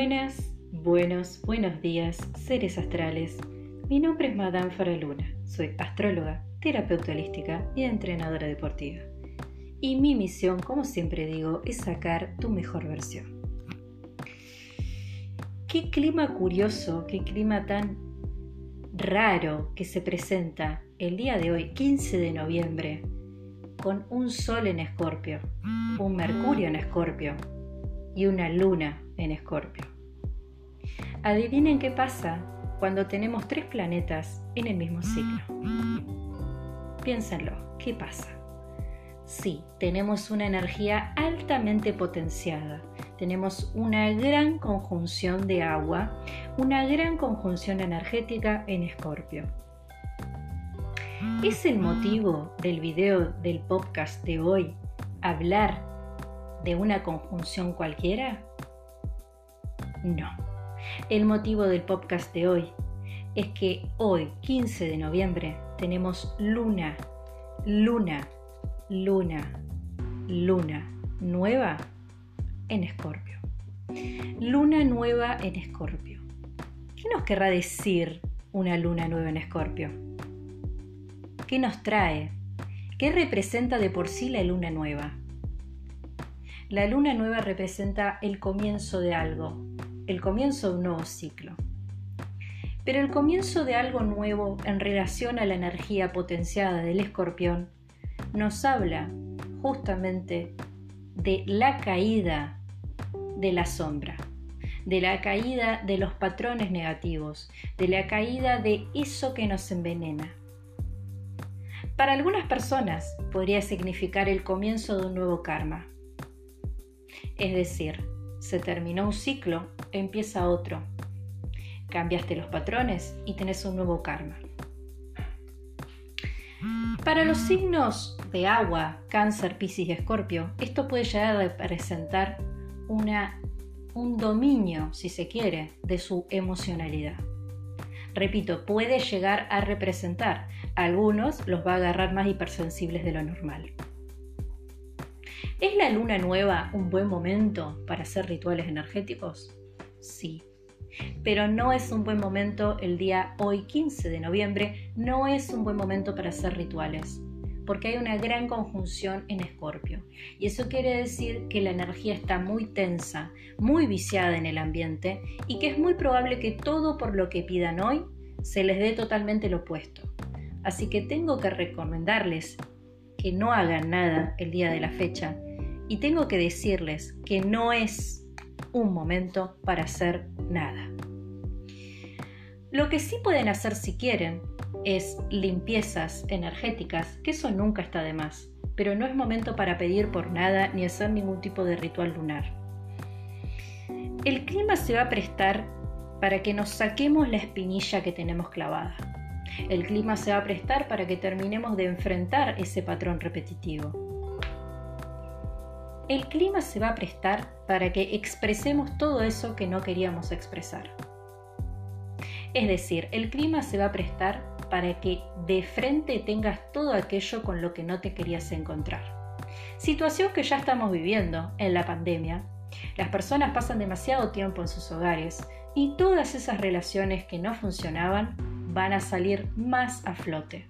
Buenas, buenos, buenos días, seres astrales. Mi nombre es Madame Faraluna. Soy astróloga, terapeuta holística y entrenadora deportiva. Y mi misión, como siempre digo, es sacar tu mejor versión. Qué clima curioso, qué clima tan raro que se presenta el día de hoy, 15 de noviembre, con un sol en escorpio, un mercurio en escorpio y una luna en Escorpio. Adivinen qué pasa cuando tenemos tres planetas en el mismo ciclo. Piénsenlo, ¿qué pasa? Sí, tenemos una energía altamente potenciada, tenemos una gran conjunción de agua, una gran conjunción energética en Escorpio. ¿Es el motivo del video del podcast de hoy hablar de una conjunción cualquiera? No. El motivo del podcast de hoy es que hoy, 15 de noviembre, tenemos luna, luna, luna, luna nueva en Escorpio. Luna nueva en Escorpio. ¿Qué nos querrá decir una luna nueva en Escorpio? ¿Qué nos trae? ¿Qué representa de por sí la luna nueva? La luna nueva representa el comienzo de algo, el comienzo de un nuevo ciclo. Pero el comienzo de algo nuevo en relación a la energía potenciada del escorpión nos habla justamente de la caída de la sombra, de la caída de los patrones negativos, de la caída de eso que nos envenena. Para algunas personas podría significar el comienzo de un nuevo karma. Es decir, se terminó un ciclo, empieza otro. Cambiaste los patrones y tenés un nuevo karma. Para los signos de agua, cáncer, piscis y escorpio, esto puede llegar a representar una, un dominio, si se quiere, de su emocionalidad. Repito, puede llegar a representar. algunos los va a agarrar más hipersensibles de lo normal. ¿Es la luna nueva un buen momento para hacer rituales energéticos? Sí. Pero no es un buen momento el día hoy 15 de noviembre, no es un buen momento para hacer rituales, porque hay una gran conjunción en Escorpio. Y eso quiere decir que la energía está muy tensa, muy viciada en el ambiente y que es muy probable que todo por lo que pidan hoy se les dé totalmente lo opuesto. Así que tengo que recomendarles que no hagan nada el día de la fecha y tengo que decirles que no es un momento para hacer nada. Lo que sí pueden hacer si quieren es limpiezas energéticas, que eso nunca está de más, pero no es momento para pedir por nada ni hacer ningún tipo de ritual lunar. El clima se va a prestar para que nos saquemos la espinilla que tenemos clavada. El clima se va a prestar para que terminemos de enfrentar ese patrón repetitivo el clima se va a prestar para que expresemos todo eso que no queríamos expresar. Es decir, el clima se va a prestar para que de frente tengas todo aquello con lo que no te querías encontrar. Situación que ya estamos viviendo en la pandemia. Las personas pasan demasiado tiempo en sus hogares y todas esas relaciones que no funcionaban van a salir más a flote.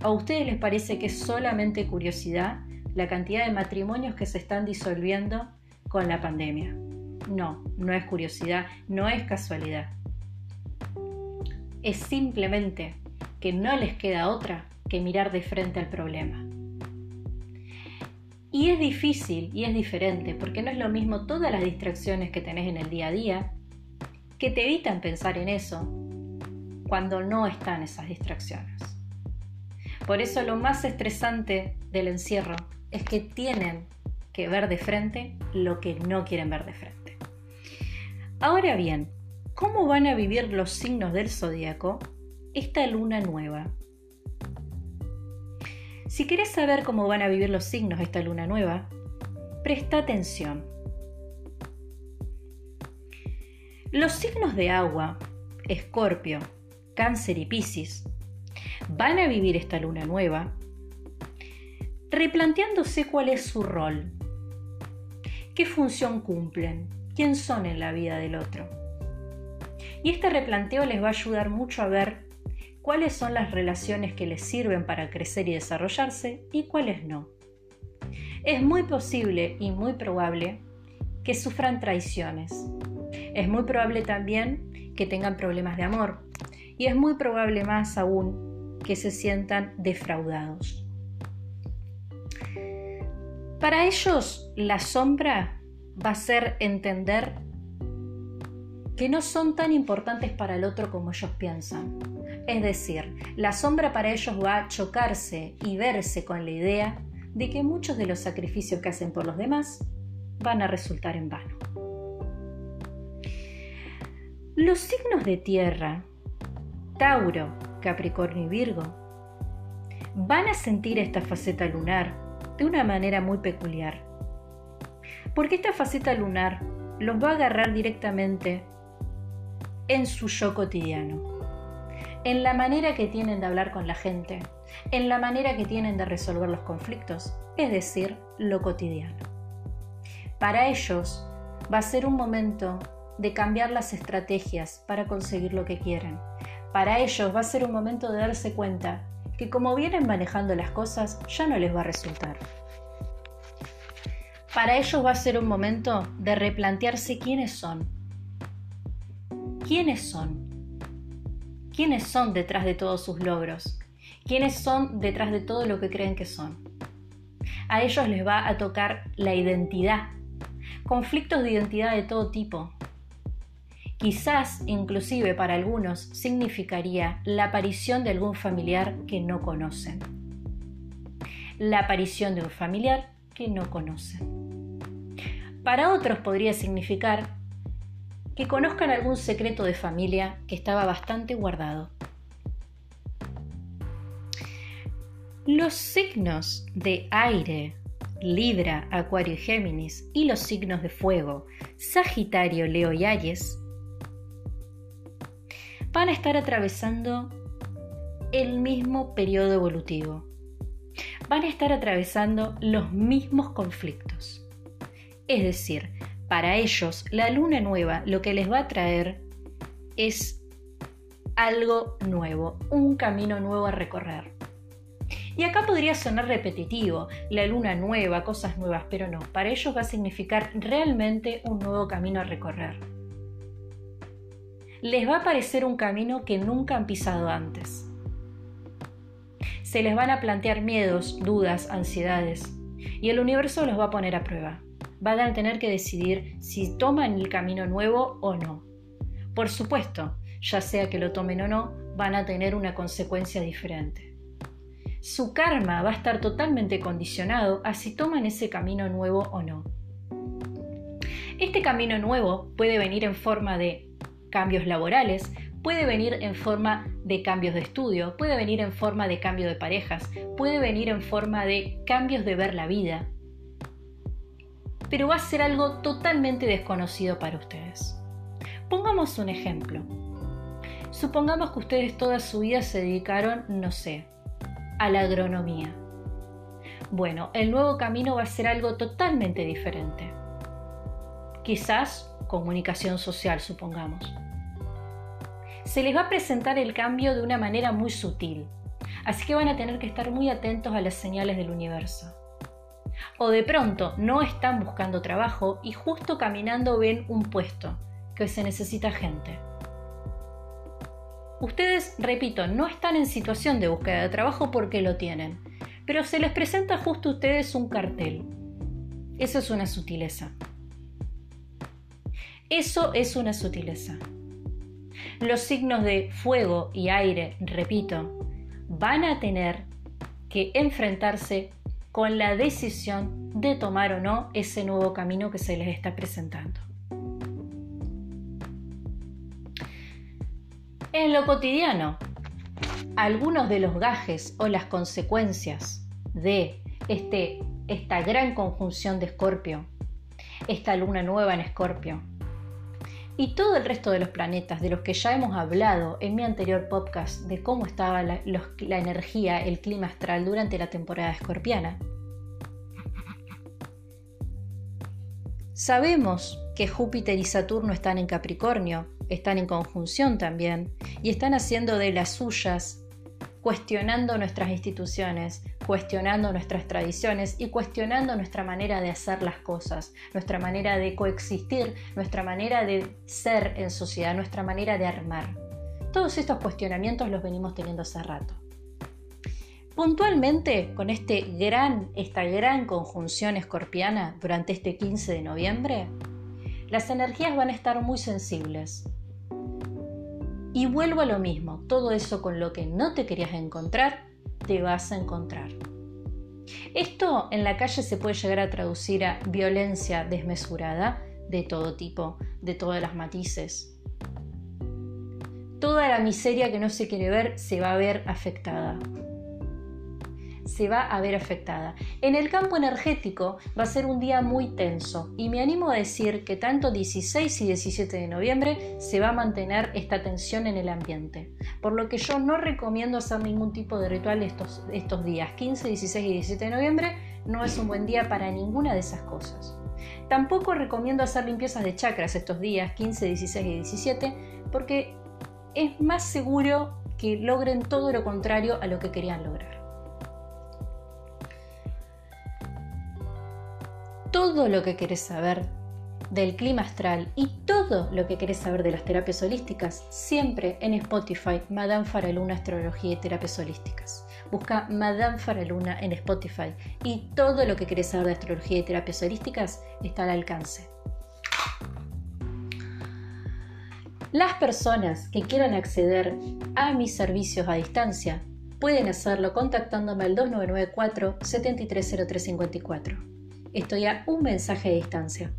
¿A ustedes les parece que es solamente curiosidad la cantidad de matrimonios que se están disolviendo con la pandemia. No, no es curiosidad, no es casualidad. Es simplemente que no les queda otra que mirar de frente al problema. Y es difícil y es diferente porque no es lo mismo todas las distracciones que tenés en el día a día que te evitan pensar en eso cuando no están esas distracciones. Por eso lo más estresante del encierro es que tienen que ver de frente lo que no quieren ver de frente. Ahora bien, ¿cómo van a vivir los signos del zodíaco esta luna nueva? Si querés saber cómo van a vivir los signos esta luna nueva, presta atención. Los signos de agua, Escorpio, Cáncer y Piscis, van a vivir esta luna nueva replanteándose cuál es su rol, qué función cumplen, quién son en la vida del otro. Y este replanteo les va a ayudar mucho a ver cuáles son las relaciones que les sirven para crecer y desarrollarse y cuáles no. Es muy posible y muy probable que sufran traiciones. Es muy probable también que tengan problemas de amor. Y es muy probable más aún que se sientan defraudados. Para ellos, la sombra va a ser entender que no son tan importantes para el otro como ellos piensan. Es decir, la sombra para ellos va a chocarse y verse con la idea de que muchos de los sacrificios que hacen por los demás van a resultar en vano. Los signos de tierra, Tauro, Capricornio y Virgo, van a sentir esta faceta lunar de una manera muy peculiar. Porque esta faceta lunar los va a agarrar directamente en su yo cotidiano, en la manera que tienen de hablar con la gente, en la manera que tienen de resolver los conflictos, es decir, lo cotidiano. Para ellos va a ser un momento de cambiar las estrategias para conseguir lo que quieren. Para ellos va a ser un momento de darse cuenta que como vienen manejando las cosas ya no les va a resultar. Para ellos va a ser un momento de replantearse quiénes son. ¿Quiénes son? ¿Quiénes son detrás de todos sus logros? quiénes son detrás de todo lo que creen que son. A ellos les va a tocar la identidad, conflictos de identidad de todo tipo. Quizás, inclusive para algunos, significaría la aparición de algún familiar que no conocen. La aparición de un familiar que no conocen. Para otros podría significar que conozcan algún secreto de familia que estaba bastante guardado. Los signos de aire, Libra, Acuario y Géminis, y los signos de fuego, Sagitario, Leo y Aries, van a estar atravesando el mismo periodo evolutivo. Van a estar atravesando los mismos conflictos. Es decir, para ellos la luna nueva lo que les va a traer es algo nuevo, un camino nuevo a recorrer. Y acá podría sonar repetitivo, la luna nueva, cosas nuevas, pero no, para ellos va a significar realmente un nuevo camino a recorrer. Les va a parecer un camino que nunca han pisado antes. Se les van a plantear miedos, dudas, ansiedades, y el universo los va a poner a prueba. Van a tener que decidir si toman el camino nuevo o no. Por supuesto, ya sea que lo tomen o no, van a tener una consecuencia diferente su karma va a estar totalmente condicionado a si toman ese camino nuevo o no. Este camino nuevo puede venir en forma de cambios laborales, puede venir en forma de cambios de estudio, puede venir en forma de cambio de parejas, puede venir en forma de cambios de ver la vida, pero va a ser algo totalmente desconocido para ustedes. Pongamos un ejemplo. Supongamos que ustedes toda su vida se dedicaron, no sé, a la agronomía. Bueno, el nuevo camino va a ser algo totalmente diferente. Quizás comunicación social, supongamos. Se les va a presentar el cambio de una manera muy sutil, así que van a tener que estar muy atentos a las señales del universo. O de pronto no están buscando trabajo y justo caminando ven un puesto, que se necesita gente. Ustedes, repito, no están en situación de búsqueda de trabajo porque lo tienen, pero se les presenta justo a ustedes un cartel. Eso es una sutileza. Eso es una sutileza. Los signos de fuego y aire, repito, van a tener que enfrentarse con la decisión de tomar o no ese nuevo camino que se les está presentando. En lo cotidiano, algunos de los gajes o las consecuencias de este, esta gran conjunción de Escorpio, esta luna nueva en Escorpio, y todo el resto de los planetas de los que ya hemos hablado en mi anterior podcast de cómo estaba la, energía, el clima astral durante la temporada escorpiana. Sabemos que Júpiter y Saturno están en Capricornio, están en conjunción también, y están haciendo de las suyas, cuestionando nuestras instituciones, cuestionando nuestras tradiciones y cuestionando nuestra manera de hacer las cosas, nuestra manera de coexistir, nuestra manera de ser en sociedad, nuestra manera de armar. Todos estos cuestionamientos los venimos teniendo hace rato. Puntualmente, con este gran, esta gran conjunción escorpiana durante este 15 de noviembre, las energías van a estar muy sensibles. Y vuelvo a lo mismo, todo eso con lo que no te querías encontrar, te vas a encontrar. Esto en la calle se puede llegar a traducir a violencia desmesurada de todo tipo, de todas las matices. Toda la miseria que no se quiere ver se va a ver afectada se va a ver afectada. En el campo energético va a ser un día muy tenso y me animo a decir que tanto 16 y 17 de noviembre se va a mantener esta tensión en el ambiente, por lo que yo no recomiendo hacer ningún tipo de ritual estos, estos días. 15, 16 y 17 de noviembre no es un buen día para ninguna de esas cosas. Tampoco recomiendo hacer limpiezas de chakras estos días, 15, 16 y 17, porque es más seguro que logren todo lo contrario a lo que querían lograr. Todo lo que querés saber del clima astral y todo lo que querés saber de las terapias holísticas, siempre en Spotify, Madame Faraluna Astrología y Terapias Holísticas. Busca Madame Faraluna en Spotify y todo lo que querés saber de astrología y terapias holísticas está al alcance. Las personas que quieran acceder a mis servicios a distancia pueden hacerlo contactándome al 2994 730354 estoy a un mensaje de distancia.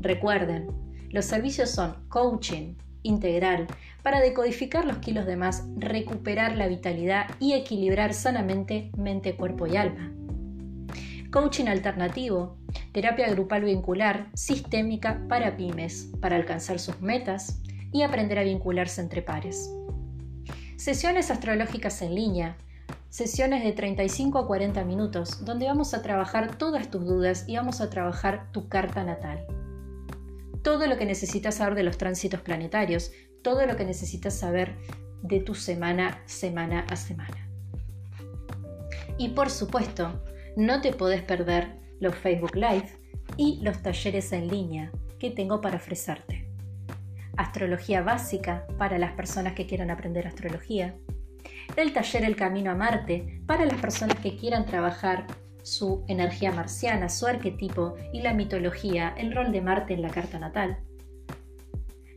Recuerden, los servicios son coaching integral para decodificar los kilos de más, recuperar la vitalidad y equilibrar sanamente mente, cuerpo y alma. Coaching alternativo, terapia grupal vincular, sistémica para pymes, para alcanzar sus metas y aprender a vincularse entre pares. Sesiones astrológicas en línea, sesiones de 35 a 40 minutos, donde vamos a trabajar todas tus dudas y vamos a trabajar tu carta natal. Todo lo que necesitas saber de los tránsitos planetarios, todo lo que necesitas saber de tu semana, semana a semana. Y por supuesto, no te podés perder los Facebook Live y los talleres en línea que tengo para ofrecerte. Astrología básica para las personas que quieran aprender astrología, el taller El Camino a Marte para las personas que quieran trabajar su energía marciana, su arquetipo y la mitología, el rol de Marte en la carta natal.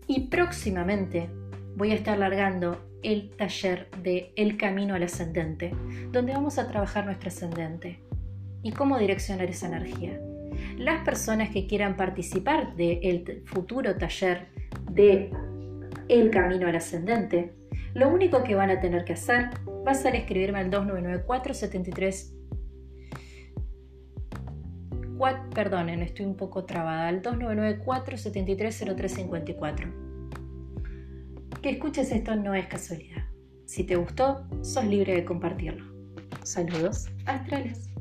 Y próximamente voy a estar largando el taller de El Camino al Ascendente, donde vamos a trabajar nuestro ascendente y cómo direccionar esa energía. Las personas que quieran participar del futuro taller de El Camino al Ascendente lo único que van a tener que hacer va a ser escribirme al 299473 perdonen, estoy un poco trabada, al 2994730354. Que escuches esto no es casualidad. Si te gustó, sos libre de compartirlo. Saludos astrales.